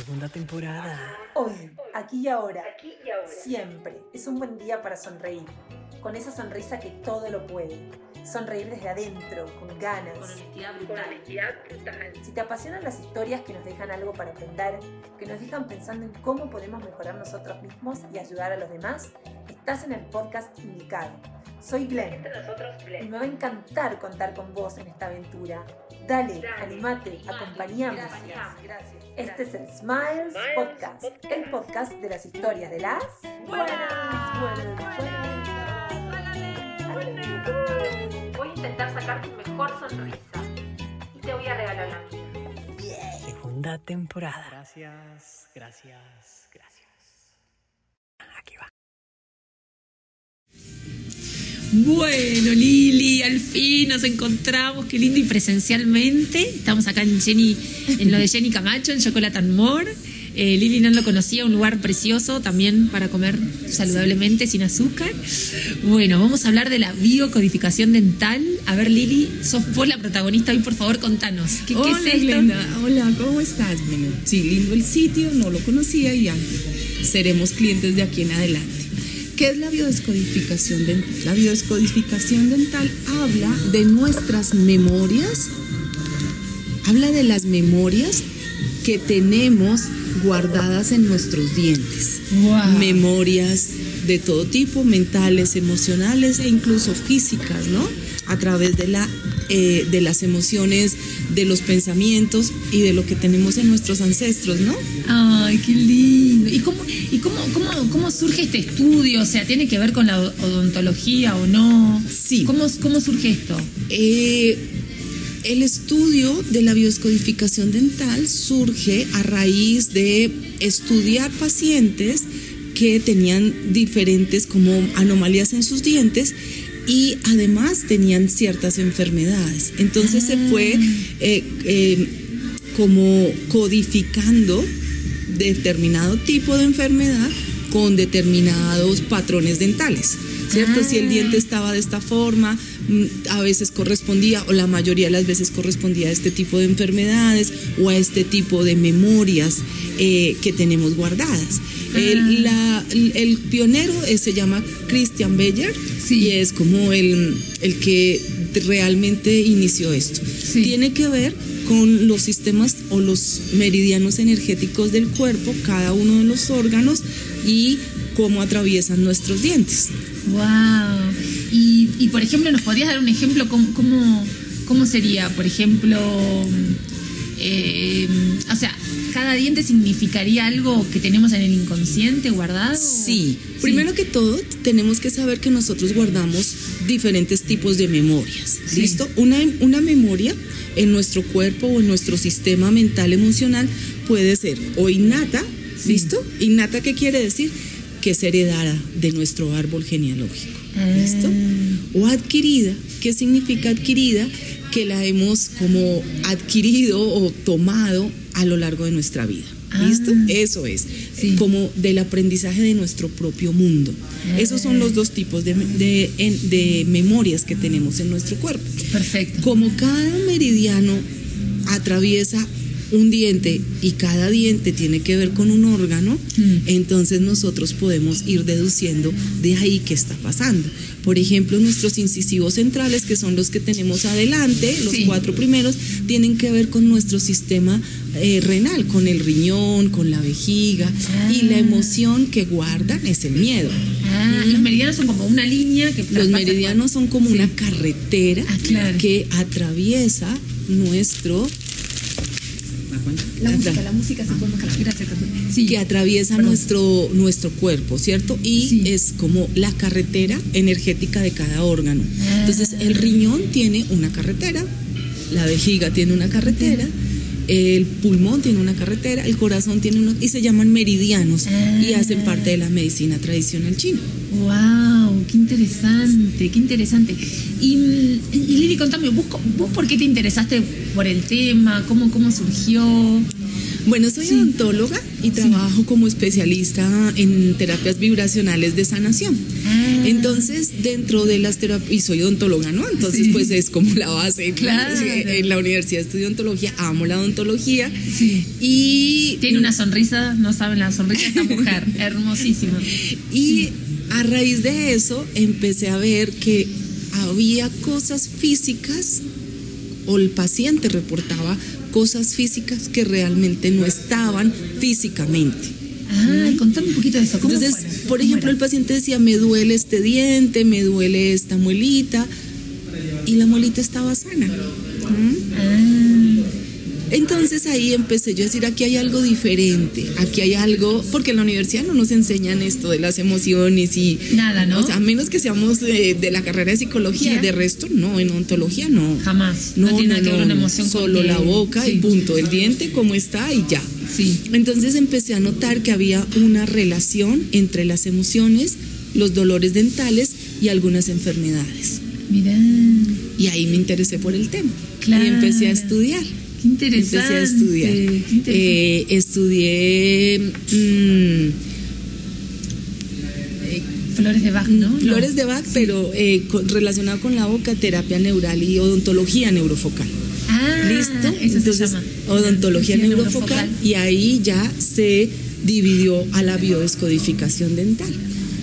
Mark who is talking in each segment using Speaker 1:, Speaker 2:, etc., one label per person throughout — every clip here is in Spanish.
Speaker 1: Segunda temporada.
Speaker 2: Hoy, aquí y ahora, siempre es un buen día para sonreír, con esa sonrisa que todo lo puede. Sonreír desde adentro, con ganas.
Speaker 3: Con honestidad brutal.
Speaker 2: Si te apasionan las historias que nos dejan algo para aprender, que nos dejan pensando en cómo podemos mejorar nosotros mismos y ayudar a los demás, estás en el podcast indicado. Soy Glenn
Speaker 3: Entre nosotros,
Speaker 2: y
Speaker 3: Glenn.
Speaker 2: me va a encantar contar con vos en esta aventura. Dale,
Speaker 3: Dale,
Speaker 2: animate,
Speaker 3: animate,
Speaker 2: acompañame.
Speaker 3: gracias, gracias.
Speaker 2: Este es el Smiles
Speaker 3: Smiles
Speaker 2: Podcast,
Speaker 3: Podcast.
Speaker 2: el podcast de las historias de las
Speaker 3: Buenas.
Speaker 2: buenas, buenas.
Speaker 3: Voy a intentar sacar tu mejor sonrisa y te voy a regalar la mía.
Speaker 1: Segunda temporada. Gracias, gracias, gracias.
Speaker 4: Bueno, Lili, al fin nos encontramos, qué lindo y presencialmente. Estamos acá en Jenny, en lo de Jenny Camacho, en Chocolate and More. Eh, Lili no lo conocía, un lugar precioso también para comer saludablemente, sin azúcar. Bueno, vamos a hablar de la biocodificación dental. A ver, Lili, sos vos la protagonista hoy, por favor, contanos. ¿Qué, qué
Speaker 5: Hola,
Speaker 4: es esto?
Speaker 5: Glenda. Hola, ¿cómo estás? Bueno, sí, lindo el sitio, no lo conocía y ya seremos clientes de aquí en adelante. ¿Qué es la biodescodificación dental? La biodescodificación dental habla de nuestras memorias, habla de las memorias que tenemos guardadas en nuestros dientes.
Speaker 4: Wow.
Speaker 5: Memorias de todo tipo, mentales, emocionales e incluso físicas, ¿no? A través de, la, eh, de las emociones, de los pensamientos y de lo que tenemos en nuestros ancestros, ¿no?
Speaker 4: Ay, qué lindo. ¿Y cómo, y cómo, cómo, cómo surge este estudio? O sea, ¿tiene que ver con la odontología o no?
Speaker 5: Sí.
Speaker 4: ¿Cómo, cómo surge esto?
Speaker 5: Eh, el estudio de la biodescodificación dental surge a raíz de estudiar pacientes que tenían diferentes como anomalías en sus dientes y además tenían ciertas enfermedades. Entonces se fue eh, eh, como codificando determinado tipo de enfermedad con determinados patrones dentales. ¿Cierto? Si el diente estaba de esta forma, mm, a veces correspondía, o la mayoría de las veces correspondía a este tipo de enfermedades o a este tipo de memorias eh, que tenemos guardadas. El, la- el pionero eh, se llama Christian Beyer
Speaker 4: Sí.
Speaker 5: y es como el, el que realmente inició esto.
Speaker 4: Sí.
Speaker 5: Tiene que ver con los sistemas o los meridianos energéticos del cuerpo, cada uno de los órganos y cómo atraviesan nuestros dientes.
Speaker 4: Wow. Y, y, por ejemplo, ¿nos podrías dar un ejemplo? ¿Cómo, cómo, cómo sería? Por ejemplo, eh, o sea, ¿cada diente significaría algo que tenemos en el inconsciente guardado?
Speaker 5: Sí, primero que todo tenemos que saber que nosotros guardamos diferentes tipos de memorias.
Speaker 4: Sí.
Speaker 5: ¿Listo? Una, una memoria en nuestro cuerpo o en nuestro sistema mental emocional puede ser o innata,
Speaker 4: Sí.
Speaker 5: ¿listo? Innata, ¿qué quiere decir? Que es heredada de nuestro árbol genealógico.
Speaker 4: Ah.
Speaker 5: ¿Listo? O adquirida, ¿qué significa adquirida? Que la hemos como adquirido o tomado a lo largo de nuestra vida. ¿Listo?
Speaker 4: Ah.
Speaker 5: Eso es.
Speaker 4: Sí.
Speaker 5: Como del aprendizaje de nuestro propio mundo. Esos son los dos tipos de, de memorias que tenemos en nuestro cuerpo.
Speaker 4: Perfecto.
Speaker 5: Como cada meridiano atraviesa un diente y cada diente tiene que ver con un órgano,
Speaker 4: Mm.
Speaker 5: entonces nosotros podemos ir deduciendo de ahí qué está pasando. Por ejemplo, nuestros incisivos centrales, que son los que tenemos adelante, los
Speaker 4: Sí.
Speaker 5: cuatro primeros, tienen que ver con nuestro sistema eh, renal, con el riñón, con la vejiga, y la
Speaker 4: Ah.
Speaker 5: emoción que guardan es el miedo.
Speaker 4: Ah, los meridianos son como una línea que
Speaker 5: Los meridianos son como
Speaker 4: Sí.
Speaker 5: una carretera
Speaker 4: Ah, claro.
Speaker 5: que atraviesa nuestro
Speaker 4: La música, la música se. Gracias. Sí.
Speaker 5: que atraviesa
Speaker 4: Perdón.
Speaker 5: nuestro nuestro cuerpo, ¿cierto? Y
Speaker 4: Sí.
Speaker 5: es como la carretera energética de cada órgano.
Speaker 4: Ah.
Speaker 5: Entonces, el riñón tiene una carretera, la vejiga tiene una carretera, el pulmón tiene una carretera, el corazón tiene una y se llaman meridianos y
Speaker 4: Ah.
Speaker 5: hacen parte de la medicina tradicional china.
Speaker 4: Wow, qué interesante, qué interesante. Y, y Lili, contame, ¿vos, ¿vos por qué te interesaste por el tema? ¿Cómo, cómo surgió?
Speaker 5: Bueno, soy odontóloga y trabajo como especialista en terapias vibracionales de sanación.
Speaker 4: Ah.
Speaker 5: Entonces, dentro de las terapias, y soy odontóloga, ¿no? Entonces,
Speaker 4: Sí.
Speaker 5: pues es como la base.
Speaker 4: Claro.
Speaker 5: En la universidad estudio odontología, amo la odontología.
Speaker 4: Sí.
Speaker 5: Y
Speaker 4: Tiene una sonrisa, no saben la sonrisa de esta mujer, hermosísima.
Speaker 5: Y a raíz de eso empecé a ver que había cosas físicas o el paciente reportaba cosas físicas que realmente no estaban físicamente.
Speaker 4: Ah, contame un poquito de eso. ¿Cómo
Speaker 5: Entonces, por
Speaker 4: ¿Cómo
Speaker 5: ejemplo,
Speaker 4: era?
Speaker 5: el paciente decía, me duele este diente, me duele esta muelita, y la muelita estaba sana. ¿Mm?
Speaker 4: Ah,
Speaker 5: Entonces ahí empecé yo a decir, aquí hay algo diferente, aquí hay algo, porque en la universidad no nos enseñan esto de las emociones y...
Speaker 4: Nada, ¿no?
Speaker 5: O sea, a menos que seamos de, de la carrera de psicología,
Speaker 4: Ya.
Speaker 5: de resto no, en ontología no.
Speaker 4: jamás. No, tiene nada que ver una emoción
Speaker 5: Solo la boca y
Speaker 4: sí.
Speaker 5: punto, el diente cómo está y ya.
Speaker 4: Sí.
Speaker 5: Entonces empecé a notar que había una relación entre las emociones, los dolores dentales y algunas enfermedades.
Speaker 4: Mira,
Speaker 5: Y ahí me interesé por el tema.
Speaker 4: Claro.
Speaker 5: Y empecé a estudiar.
Speaker 4: Qué interesante.
Speaker 5: Empecé a estudiar.
Speaker 4: qué interesante.
Speaker 5: Eh, estudié mm,
Speaker 4: Flores de Bach, ¿no? No.
Speaker 5: flores de Bach, pero eh, con- relacionado con la boca, terapia neural y odontología neurofocal.
Speaker 4: Ah,
Speaker 5: ¿Listo?
Speaker 4: Eso
Speaker 5: Entonces,
Speaker 4: se llama.
Speaker 5: odontología neurofocal, y ahí ya se dividió a la biodescodificación dental.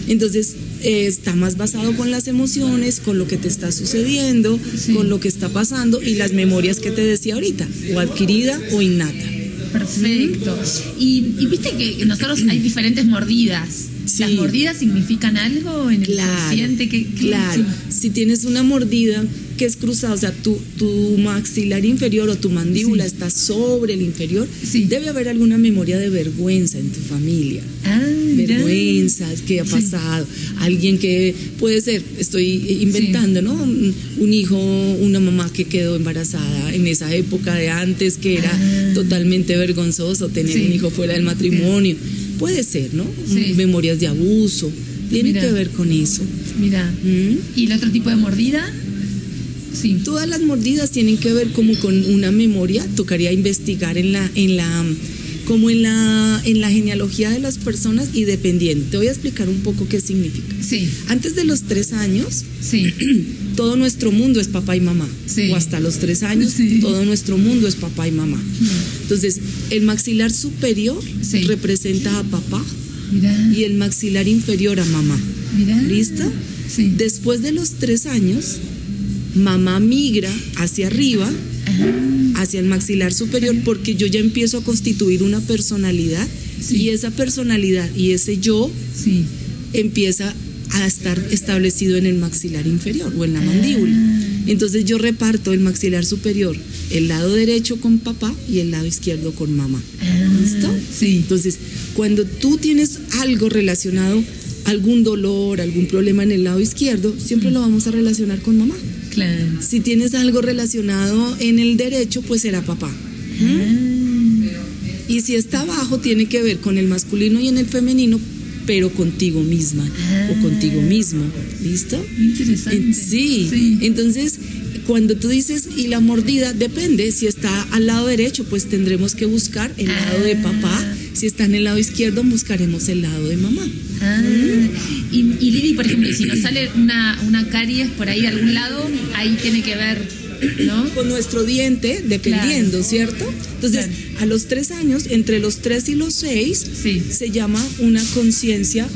Speaker 5: Entonces, eh, está más basado con las emociones, con lo que te está sucediendo,
Speaker 4: Sí.
Speaker 5: con lo que está pasando y las memorias que te decía ahorita, o adquirida o innata.
Speaker 4: Perfecto. Y, y viste que nosotros hay diferentes mordidas.
Speaker 5: Sí.
Speaker 4: ¿Las mordidas significan algo en el
Speaker 5: Claro,
Speaker 4: qué-
Speaker 5: claro. Si tienes una mordida que es cruzada, o sea, tu, tu maxilar inferior o tu mandíbula
Speaker 4: Sí.
Speaker 5: está sobre el inferior,
Speaker 4: Sí.
Speaker 5: debe haber alguna memoria de vergüenza en tu familia.
Speaker 4: Ah, mira.
Speaker 5: vergüenzas que ha
Speaker 4: Sí.
Speaker 5: pasado, alguien que puede ser, estoy inventando, ¿no? Un, un hijo, una mamá que quedó embarazada en esa época de antes que era
Speaker 4: Ah.
Speaker 5: totalmente vergonzoso tener un hijo fuera del matrimonio. Puede ser, ¿no? Memorias de abuso, tiene
Speaker 4: Mira.
Speaker 5: que ver con eso.
Speaker 4: Mira.
Speaker 5: ¿Mm?
Speaker 4: ¿Y el otro tipo de mordida? Sí.
Speaker 5: Todas las mordidas tienen que ver como con una memoria, tocaría investigar en la, en la, como en la, en la genealogía de las personas y dependiendo. Te voy a explicar un poco qué significa.
Speaker 4: Sí,
Speaker 5: Antes de los tres años,
Speaker 4: sí.
Speaker 5: todo nuestro mundo es papá y mamá.
Speaker 4: Sí.
Speaker 5: O hasta los tres años,
Speaker 4: Sí.
Speaker 5: todo nuestro mundo es papá y mamá. Entonces, el maxilar superior
Speaker 4: Sí.
Speaker 5: representa a papá
Speaker 4: Mira.
Speaker 5: y el maxilar inferior a mamá.
Speaker 4: Mira.
Speaker 5: ¿Listo?
Speaker 4: Sí.
Speaker 5: Después de los tres años, mamá migra hacia arriba, hacia el maxilar superior, porque yo ya empiezo a constituir una personalidad
Speaker 4: Sí.
Speaker 5: y esa personalidad y ese yo
Speaker 4: Sí.
Speaker 5: empieza a estar establecido en el maxilar inferior o en la mandíbula.
Speaker 4: Ah.
Speaker 5: Entonces yo reparto el maxilar superior, el lado derecho con papá y el lado izquierdo con mamá.
Speaker 4: Ah,
Speaker 5: ¿Listo?
Speaker 4: Sí.
Speaker 5: Entonces, cuando tú tienes algo relacionado, algún dolor, algún problema en el lado izquierdo, siempre lo vamos a relacionar con mamá.
Speaker 4: Claro.
Speaker 5: Si tienes algo relacionado en el derecho, pues será papá. Y si está abajo, tiene que ver con el masculino y en el femenino, pero contigo misma o contigo mismo. ¿Listo?
Speaker 4: Interesante.
Speaker 5: Sí.
Speaker 4: Sí.
Speaker 5: Entonces, cuando tú dices, y la mordida, depende, si está al lado derecho, pues tendremos que buscar el lado de papá. Si está en el lado izquierdo, buscaremos el lado de mamá.
Speaker 4: Ah, y, y Lili, por ejemplo, si nos sale una, una caries por ahí de algún lado, ahí tiene que ver, ¿no?
Speaker 5: Con nuestro diente, dependiendo,
Speaker 4: Claro.
Speaker 5: ¿cierto? Entonces,
Speaker 4: Claro.
Speaker 5: a los tres años, entre los tres y los seis,
Speaker 4: Sí.
Speaker 5: se llama una conciencia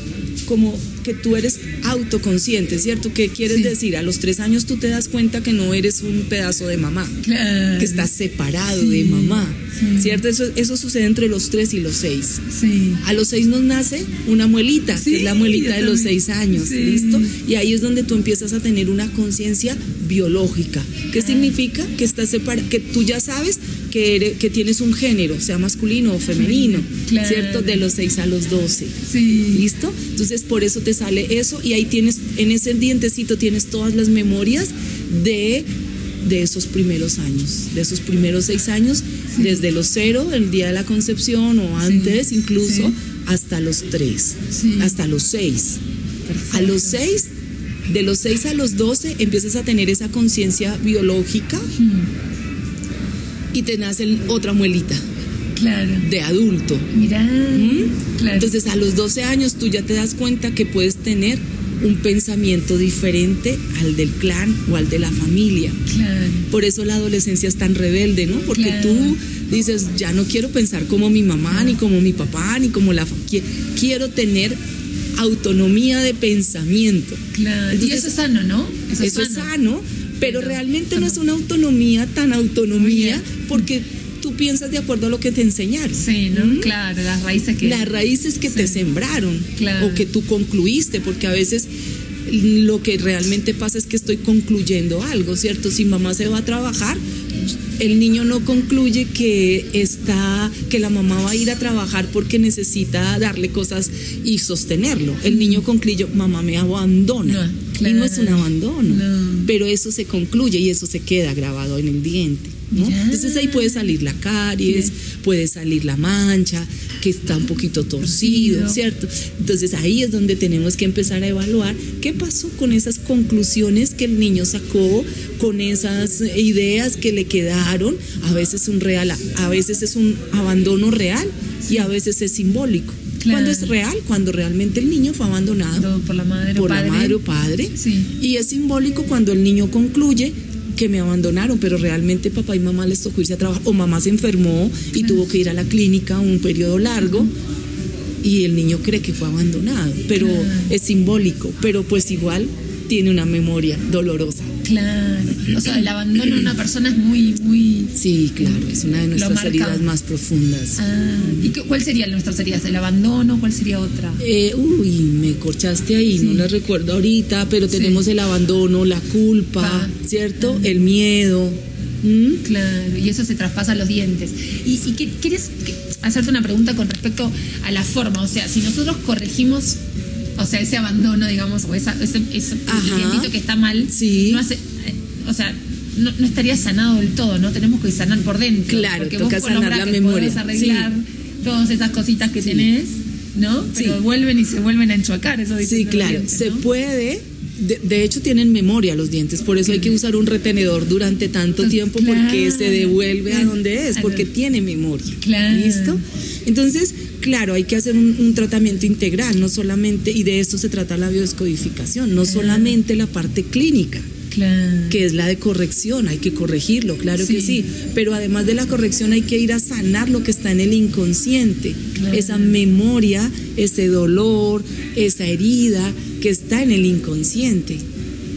Speaker 5: como que tú eres autoconsciente, ¿cierto? ¿Qué quieres
Speaker 4: Sí.
Speaker 5: decir? A los tres años tú te das cuenta que no eres un pedazo de mamá.
Speaker 4: Claro.
Speaker 5: que estás separado
Speaker 4: Sí,
Speaker 5: de mamá,
Speaker 4: sí.
Speaker 5: ¿cierto? Eso, eso sucede entre los tres y los seis.
Speaker 4: Sí.
Speaker 5: A los seis nos nace una muelita, que es la muelita de los seis años. ¿listo? Y ahí es donde tú empiezas a tener una conciencia biológica. ¿Qué significa? Que estás separa que tú ya sabes que, eres- que tienes un género, sea masculino o femenino,
Speaker 4: Claro.
Speaker 5: ¿cierto? De los seis a los doce.
Speaker 4: Sí.
Speaker 5: ¿Listo? Entonces por eso te sale eso y ahí tienes, en ese dientecito tienes todas las memorias de, de esos primeros años, de esos primeros seis años, desde los cero, el día de la concepción o antes incluso,
Speaker 4: sí.
Speaker 5: hasta los tres,
Speaker 4: Sí.
Speaker 5: hasta los seis. A los seis, de los seis a los doce empiezas a tener esa conciencia biológica y te nace otra muelita.
Speaker 4: Claro.
Speaker 5: de adulto.
Speaker 4: Mirá.
Speaker 5: ¿Mm?
Speaker 4: Claro.
Speaker 5: Entonces a los 12 años tú ya te das cuenta que puedes tener un pensamiento diferente al del clan o al de la familia.
Speaker 4: claro.
Speaker 5: Por eso la adolescencia es tan rebelde, ¿no? Porque
Speaker 4: Claro.
Speaker 5: tú dices, ya no quiero pensar como mi mamá, ni como mi papá, ni como la... Quiero tener autonomía de pensamiento.
Speaker 4: Claro. y eso es sano, ¿no?
Speaker 5: Eso, es sano, pero
Speaker 4: Pero
Speaker 5: realmente no es una autonomía tan autonomía porque tú piensas de acuerdo a lo que te enseñaron.
Speaker 4: Sí, ¿no?
Speaker 5: ¿Mm?
Speaker 4: Claro, las raíces que.
Speaker 5: Las raíces que te sembraron
Speaker 4: Claro.
Speaker 5: o que tú concluiste, porque a veces lo que realmente pasa es que estoy concluyendo algo, ¿cierto? Si mamá se va a trabajar, el niño no concluye que está, que la mamá va a ir a trabajar porque necesita darle cosas y sostenerlo. El niño concluye, mamá me abandona.
Speaker 4: No,
Speaker 5: No es un abandono,
Speaker 4: No.
Speaker 5: pero eso se concluye y eso se queda grabado en el diente. Entonces ahí puede salir la caries, puede salir la mancha, que está un poquito torcido,
Speaker 4: Torcido.
Speaker 5: ¿cierto? Entonces ahí es donde tenemos que empezar a evaluar qué pasó con esas conclusiones que el niño sacó, con esas ideas que le quedaron. A veces un real, a veces es un abandono real y a veces es simbólico.
Speaker 4: Claro.
Speaker 5: Cuando es real, cuando realmente el niño fue abandonado
Speaker 4: por la madre o
Speaker 5: por
Speaker 4: padre.
Speaker 5: la madre o padre.
Speaker 4: Sí.
Speaker 5: Y es simbólico cuando el niño concluye que me abandonaron, pero realmente papá y mamá les tocó irse a trabajar, o mamá se enfermó y tuvo que ir a la clínica un periodo largo y el niño cree que fue abandonado, pero
Speaker 4: Claro.
Speaker 5: es simbólico, pero pues igual tiene una memoria dolorosa.
Speaker 4: Claro. O sea, el abandono de una persona es muy, muy.
Speaker 5: Sí, claro, es una de nuestras heridas más profundas.
Speaker 4: Ah, ¿Y qué- cuál sería nuestras heridas? ¿El abandono? ¿Cuál sería otra?
Speaker 5: Eh, uy, me corchaste ahí, no la recuerdo ahorita, pero
Speaker 4: Sí.
Speaker 5: tenemos el abandono, la culpa,
Speaker 4: Pa.
Speaker 5: ¿cierto? El miedo. ¿Mm?
Speaker 4: Claro, y eso se traspasa a los dientes. Y, y que- quieres hacerte una pregunta con respecto a la forma, o sea, si nosotros corregimos, o sea, ese abandono, digamos, o esa, ese, ese que está mal,
Speaker 5: Sí.
Speaker 4: no hace, eh, o sea, no, no estaría sanado del todo, ¿no? Tenemos que sanar por dentro.
Speaker 5: Claro,
Speaker 4: porque
Speaker 5: toca
Speaker 4: vos
Speaker 5: sanar la
Speaker 4: que
Speaker 5: memoria.
Speaker 4: arreglar todas esas cositas que
Speaker 5: Sí.
Speaker 4: tenés, ¿no? Pero
Speaker 5: Sí.
Speaker 4: vuelven y se vuelven a enchuacar, eso dicen
Speaker 5: Sí, claro,
Speaker 4: dientes,
Speaker 5: se puede. De, de hecho, tienen memoria los dientes, por eso hay que usar un retenedor durante tanto tiempo
Speaker 4: claro.
Speaker 5: porque se devuelve a donde es,
Speaker 4: Claro.
Speaker 5: porque tiene memoria.
Speaker 4: Claro.
Speaker 5: ¿Listo? Entonces, claro, hay que hacer un, un tratamiento integral, no solamente, y de esto se trata la biodescodificación, no solamente la parte clínica.
Speaker 4: Claro.
Speaker 5: que es la de corrección, hay que corregirlo, claro que
Speaker 4: Sí.
Speaker 5: sí, pero además de la corrección hay que ir a sanar lo que está en el inconsciente,
Speaker 4: Claro.
Speaker 5: esa memoria, ese dolor, esa herida que está en el inconsciente.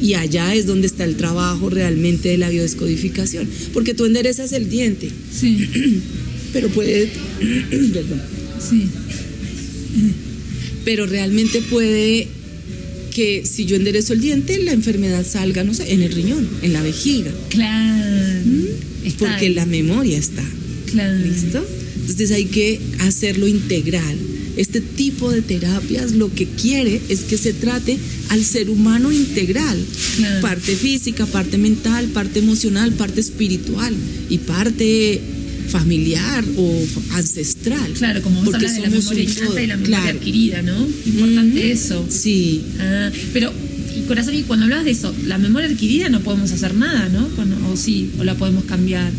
Speaker 5: Y allá es donde está el trabajo realmente de la biodescodificación, porque tú enderezas el diente,
Speaker 4: Sí,
Speaker 5: pero puede, perdón,
Speaker 4: sí.
Speaker 5: pero realmente puede que si yo enderezo el diente, la enfermedad salga, no sé, en el riñón, en la vejiga,
Speaker 4: Claro. Está
Speaker 5: porque la memoria está.
Speaker 4: Claro.
Speaker 5: ¿Listo? Entonces hay que hacerlo integral. Este tipo de terapias lo que quiere es que se trate al ser humano integral.
Speaker 4: Claro.
Speaker 5: Parte física, parte mental, parte emocional, parte espiritual y parte familiar o ancestral.
Speaker 4: Claro, como vos hablas de la memoria innata y la memoria
Speaker 5: Claro.
Speaker 4: adquirida, ¿no? Importante eso.
Speaker 5: Sí.
Speaker 4: Ah, pero, y corazón, y cuando hablas de eso, la memoria adquirida no podemos hacer nada, ¿no? O sí, o la podemos cambiar.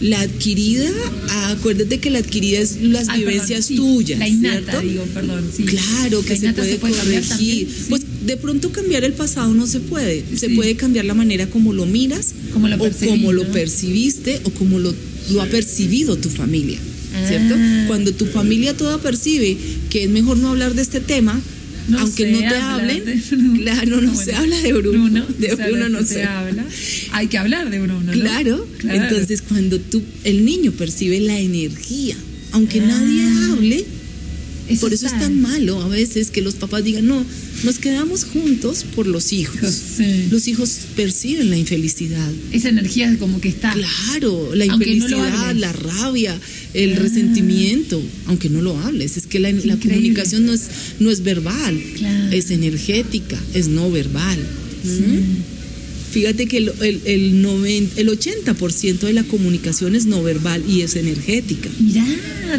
Speaker 5: La adquirida, ah, acuérdate que la adquirida es las
Speaker 4: Ay, perdón,
Speaker 5: vivencias
Speaker 4: sí,
Speaker 5: tuyas.
Speaker 4: La innata,
Speaker 5: ¿cierto?
Speaker 4: digo, perdón, sí.
Speaker 5: Claro que se puede,
Speaker 4: cambiar
Speaker 5: corregir.
Speaker 4: también, sí.
Speaker 5: Pues de pronto cambiar el pasado no se puede. Se puede cambiar la manera como lo miras,
Speaker 4: Como lo
Speaker 5: o como lo percibiste, o como lo, lo ha percibido tu familia. ¿Cierto?
Speaker 4: Ah.
Speaker 5: Cuando tu familia toda percibe que es mejor no hablar de este tema,
Speaker 4: No
Speaker 5: aunque no te hablen,
Speaker 4: de
Speaker 5: claro, no
Speaker 4: Bueno,
Speaker 5: se habla de Bruno.
Speaker 4: Bruno,
Speaker 5: de Bruno no se
Speaker 4: se habla. Hay que hablar de Bruno, ¿no?
Speaker 5: Claro.
Speaker 4: Claro.
Speaker 5: Entonces, cuando tú, el niño percibe la energía, aunque
Speaker 4: Ah.
Speaker 5: nadie hable,
Speaker 4: Eso
Speaker 5: por eso es tan malo a veces que los papás digan, no, nos quedamos juntos por los hijos.
Speaker 4: Sí.
Speaker 5: Los hijos perciben la infelicidad.
Speaker 4: Esa energía como que está.
Speaker 5: Claro, la
Speaker 4: Aunque
Speaker 5: infelicidad, la rabia, el
Speaker 4: Ah.
Speaker 5: resentimiento, aunque no lo hables. Es que la, comunicación no es, no es verbal,
Speaker 4: Claro.
Speaker 5: es energética, es no verbal. ¿Mm? Fíjate que el, el, el, noven- el 80% de la comunicación es no verbal y es energética
Speaker 4: Mirá,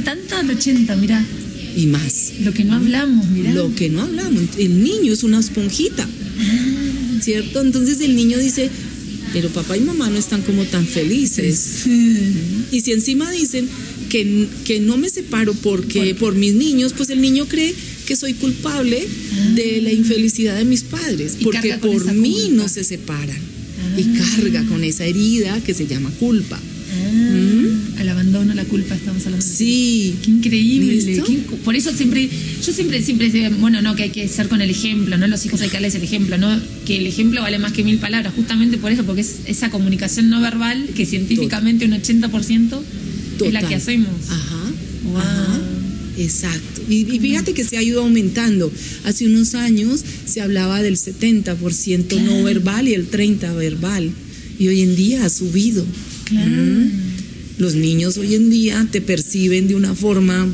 Speaker 4: tanto al 80, mirá.
Speaker 5: Y más.
Speaker 4: Lo que no hablamos, mirá.
Speaker 5: Lo que no hablamos, el niño es una esponjita, ¿cierto? Entonces el niño dice, pero papá y mamá no están como tan felices.
Speaker 4: Sí.
Speaker 5: Y si encima dicen que, que no me separo porque por mis niños, pues el niño cree que soy culpable de la infelicidad de mis padres,
Speaker 4: Y
Speaker 5: porque por mí
Speaker 4: culpa.
Speaker 5: no se separan. Y carga con esa herida que se llama culpa.
Speaker 4: Al abandono, la culpa, estamos hablando.
Speaker 5: Sí.
Speaker 4: Qué increíble. Por eso siempre, yo siempre, siempre, bueno, no, que hay que ser con el ejemplo, ¿no? Los hijos hay que darles el ejemplo, ¿no? Que el ejemplo vale más que mil palabras, justamente por eso, porque es esa comunicación no verbal que científicamente un 80% es la que hacemos.
Speaker 5: Ajá.
Speaker 4: Wow.
Speaker 5: ajá, Exacto. Y, y fíjate que se ha ido aumentando. Hace unos años se hablaba del 70% no verbal y el 30% verbal. Y hoy en día ha subido.
Speaker 4: Claro.
Speaker 5: Los niños hoy en día te perciben de una forma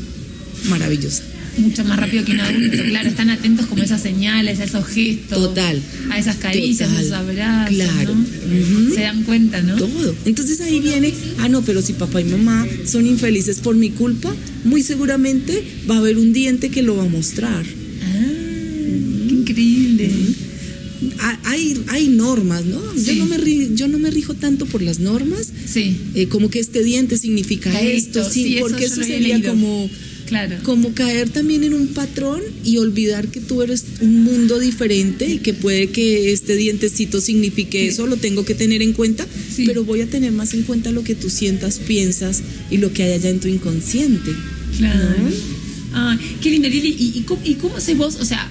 Speaker 5: maravillosa.
Speaker 4: Mucho más rápido que un adulto, claro, están atentos como a esas señales, a esos gestos.
Speaker 5: Total.
Speaker 4: A esas caricias,
Speaker 5: Total.
Speaker 4: a esos abrazos.
Speaker 5: Claro.
Speaker 4: Se dan cuenta, ¿no?
Speaker 5: Todo. Entonces ahí viene, ah, no, pero si papá y mamá son infelices por mi culpa, muy seguramente va a haber un diente que lo va a mostrar. Hay, hay normas, ¿no?
Speaker 4: Sí.
Speaker 5: Yo, no me yo no me rijo tanto por las normas,
Speaker 4: Sí,
Speaker 5: eh, como que este diente significa
Speaker 4: Esto,
Speaker 5: esto, sí,
Speaker 4: sí,
Speaker 5: porque eso sería como,
Speaker 4: claro.
Speaker 5: como caer también en un patrón y olvidar que tú eres un mundo diferente y que puede que este dientecito signifique eso, lo tengo que tener en cuenta,
Speaker 4: Sí.
Speaker 5: pero voy a tener más en cuenta lo que tú sientas, piensas y lo que hay allá en tu inconsciente.
Speaker 4: Claro.
Speaker 5: ¿no?
Speaker 4: Ah, qué lindo, Lili. ¿Y, y, cómo, y cómo haces vos? O sea,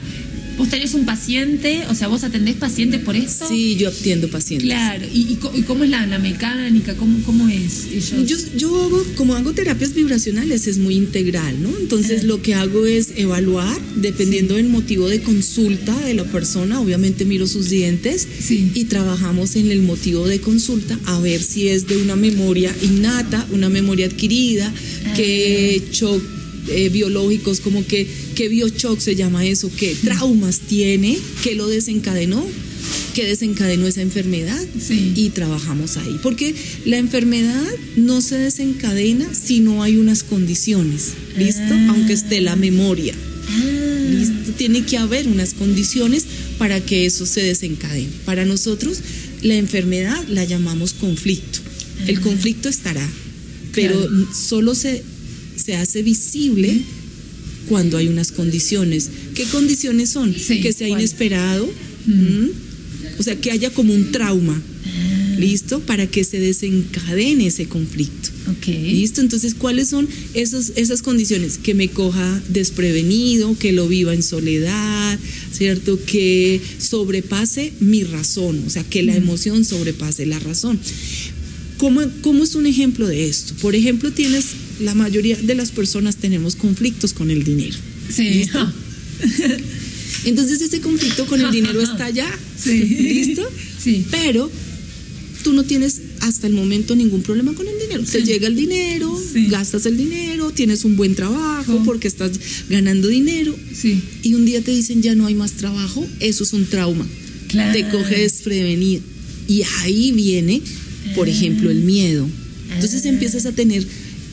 Speaker 4: vos tenés un paciente, o sea, vos atendés pacientes por esto.
Speaker 5: Sí, yo atiendo pacientes.
Speaker 4: Claro. ¿Y, y y cómo es la, la mecánica? ¿Cómo, cómo es? Ellos?
Speaker 5: Yo, yo hago, como hago terapias vibracionales, es muy integral, ¿no? Entonces lo que hago es evaluar, dependiendo del motivo de consulta de la persona, obviamente miro sus dientes
Speaker 4: Sí.
Speaker 5: y trabajamos en el motivo de consulta a ver si es de una memoria innata, una memoria adquirida, qué shock eh, biológicos, como que qué biochoc se llama eso, qué traumas tiene, qué lo desencadenó, qué desencadenó esa enfermedad
Speaker 4: Sí.
Speaker 5: y trabajamos ahí. Porque la enfermedad no se desencadena si no hay unas condiciones, ¿listo?
Speaker 4: Ah.
Speaker 5: Aunque esté la memoria,
Speaker 4: Ah,
Speaker 5: ¿listo? Tiene que haber unas condiciones para que eso se desencadene. Para nosotros, la enfermedad la llamamos conflicto. El conflicto estará, pero
Speaker 4: Ah. Claro.
Speaker 5: solo se, se hace visible cuando hay unas condiciones. ¿Qué condiciones son?
Speaker 4: Sí,
Speaker 5: que sea inesperado, ¿m? o sea, que haya como un trauma,
Speaker 4: Ah.
Speaker 5: ¿listo? Para que se desencadene ese conflicto. ¿Listo? Entonces, ¿cuáles son esos, esas condiciones? Que me coja desprevenido, que lo viva en soledad, ¿cierto? Que sobrepase mi razón, o sea, que la emoción sobrepase la razón. ¿Cómo, ¿Cómo es un ejemplo de esto? Por ejemplo, tienes, la mayoría de las personas tenemos conflictos con el dinero.
Speaker 4: Sí.
Speaker 5: ¿Listo? Entonces ese conflicto con el dinero está allá.
Speaker 4: Sí.
Speaker 5: ¿Listo?
Speaker 4: Sí.
Speaker 5: Pero tú no tienes hasta el momento ningún problema con el dinero. Te
Speaker 4: Sí.
Speaker 5: llega el dinero,
Speaker 4: Sí.
Speaker 5: gastas el dinero, tienes un buen trabajo
Speaker 4: Oh.
Speaker 5: porque estás ganando dinero
Speaker 4: Sí.
Speaker 5: y un día te dicen ya no hay más trabajo, eso es un trauma.
Speaker 4: Claro.
Speaker 5: Te coge desprevenido. Y ahí viene, por ejemplo, el miedo. Entonces
Speaker 4: Ah.
Speaker 5: empiezas a tener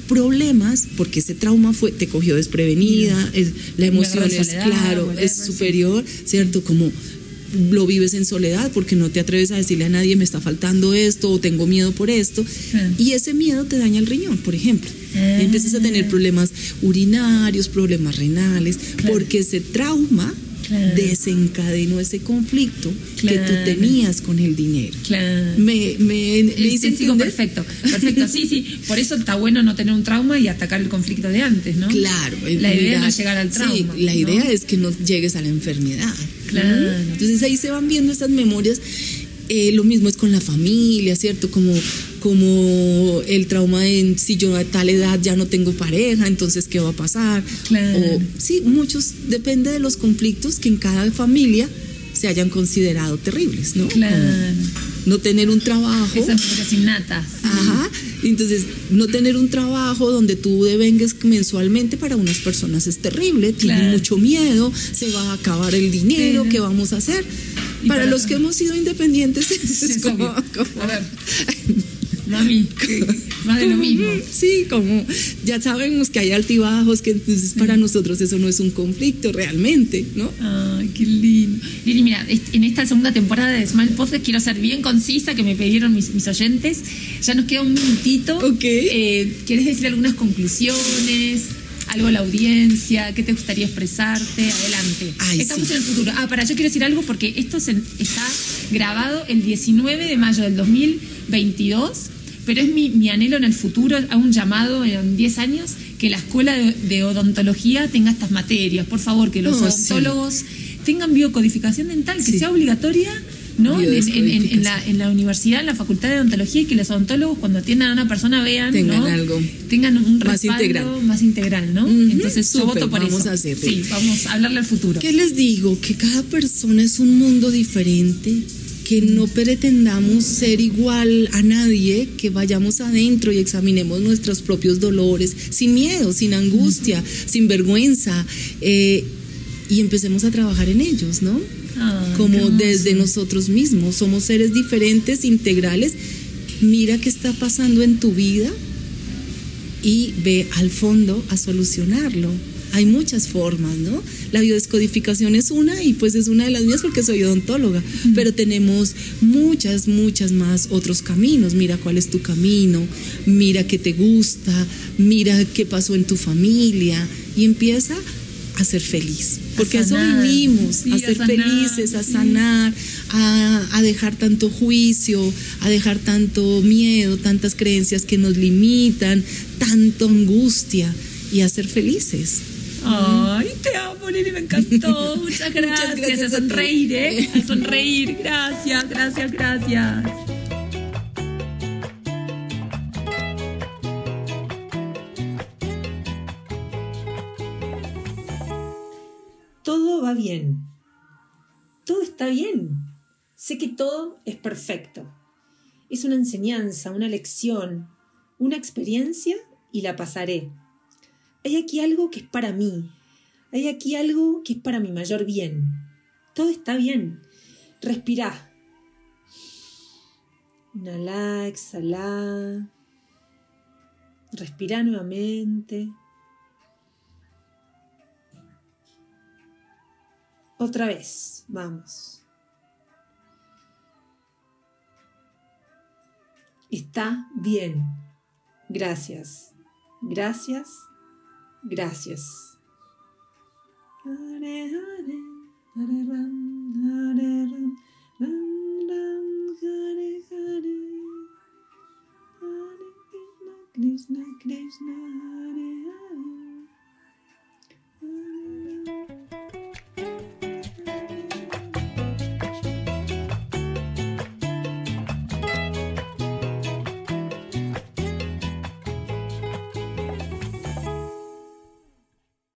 Speaker 5: problemas porque ese trauma fue te cogió desprevenida, es, la emoción es
Speaker 4: soledad,
Speaker 5: claro, es superior, ¿cierto? Como lo vives en soledad porque no te atreves a decirle a nadie me está faltando esto o tengo miedo por esto y ese miedo te daña el riñón, por ejemplo.
Speaker 4: Ah.
Speaker 5: Empiezas a tener problemas urinarios, problemas renales,
Speaker 4: Claro.
Speaker 5: porque ese trauma
Speaker 4: Claro.
Speaker 5: desencadenó ese conflicto que tú tenías con el dinero.
Speaker 4: Claro.
Speaker 5: Me, me, me hice
Speaker 4: sí, sigo perfecto, perfecto. Sí, sí. Por eso está bueno no tener un trauma y atacar el conflicto de antes, ¿no?
Speaker 5: Claro.
Speaker 4: La idea
Speaker 5: mirar-
Speaker 4: no es llegar al trauma.
Speaker 5: Sí, la idea
Speaker 4: ¿no?
Speaker 5: es que no llegues a la enfermedad.
Speaker 4: Claro.
Speaker 5: Entonces ahí se van viendo estas memorias. Eh, lo mismo es con la familia, ¿cierto? Como, como el trauma de si yo a tal edad ya no tengo pareja, entonces ¿qué va a pasar?
Speaker 4: Claro.
Speaker 5: O, sí, muchos, depende de los conflictos que en cada familia se hayan considerado terribles, ¿no?
Speaker 4: Claro.
Speaker 5: Como no tener un trabajo.
Speaker 4: Esas cosas innatas.
Speaker 5: Ajá. Entonces, no tener un trabajo donde tú devengues mensualmente para unas personas es terrible, tienen
Speaker 4: Claro.
Speaker 5: mucho miedo, se va a acabar el dinero, ¿qué vamos a hacer? Para
Speaker 4: para
Speaker 5: los que hemos sido independientes, es
Speaker 4: es
Speaker 5: como- como-
Speaker 4: A ver, mami, ¿qué, Más de lo mismo.
Speaker 5: Sí, como ya sabemos que hay altibajos, que entonces para nosotros eso no es un conflicto realmente, ¿no?
Speaker 4: Ay, qué lindo. Lili, mira, en esta segunda temporada de Smile Podcast quiero ser bien concisa, que me pidieron mis, mis oyentes. Ya nos queda un minutito.
Speaker 5: Ok.
Speaker 4: Eh, ¿Quieres decir algunas conclusiones? ¿Algo a la audiencia? ¿Qué te gustaría expresarte? Adelante.
Speaker 5: Ay,
Speaker 4: Estamos
Speaker 5: sí.
Speaker 4: en el futuro. Ah, para, yo quiero decir algo porque esto se- está grabado el 19 de mayo del 2022, pero es mi, mi anhelo en el futuro, a un llamado en 10 años, que la escuela de, de odontología tenga estas materias. Por favor, que los
Speaker 5: Oh, sí.
Speaker 4: odontólogos tengan biocodificación dental, que
Speaker 5: Sí.
Speaker 4: sea obligatoria. ¿No? En, en- en- en la,
Speaker 5: Biodescodificación.
Speaker 4: en la universidad, en la facultad de odontología, y que los odontólogos cuando atiendan a una persona vean
Speaker 5: Tengan
Speaker 4: ¿no?
Speaker 5: algo
Speaker 4: tengan un
Speaker 5: más
Speaker 4: respaldo
Speaker 5: integral.
Speaker 4: más integral, ¿no? Entonces yo
Speaker 5: súper,
Speaker 4: voto por
Speaker 5: vamos
Speaker 4: eso.
Speaker 5: a hacerlo.
Speaker 4: Sí, vamos a hablarle al futuro.
Speaker 5: ¿Qué les digo? Que cada persona es un mundo diferente, que no pretendamos ser igual a nadie, que vayamos adentro y examinemos nuestros propios dolores, sin miedo, sin angustia, sin vergüenza, eh, y empecemos a trabajar en ellos, ¿no? Como desde nosotros mismos. Somos seres diferentes, integrales. Mira qué está pasando en tu vida y ve al fondo a solucionarlo. Hay muchas formas, ¿no? La biodescodificación es una y pues es una de las mías porque soy odontóloga, pero tenemos muchas, muchas más otros caminos. Mira cuál es tu camino, mira qué te gusta, mira qué pasó en tu familia y empieza a ser feliz. Porque a eso
Speaker 4: Sí,
Speaker 5: a
Speaker 4: a
Speaker 5: ser
Speaker 4: sanar,
Speaker 5: felices, a
Speaker 4: sí.
Speaker 5: sanar, a, a dejar tanto juicio, a dejar tanto miedo, tantas creencias que nos limitan, tanta angustia y a ser felices.
Speaker 4: Ay, te amo, Lili, me encantó. Muchas gracias.
Speaker 5: gracias
Speaker 4: a sonreír, ¿eh? A sonreír. Gracias, gracias, gracias.
Speaker 1: Bien. Todo está bien. Sé que todo es perfecto. Es una enseñanza, una lección, una experiencia y la pasaré. Hay aquí algo que es para mí. Hay aquí algo que es para mi mayor bien. Todo está bien. Respirá. Inhalá, exhalá. Respirá nuevamente. Otra vez, vamos. Está bien. Gracias. Gracias. Gracias.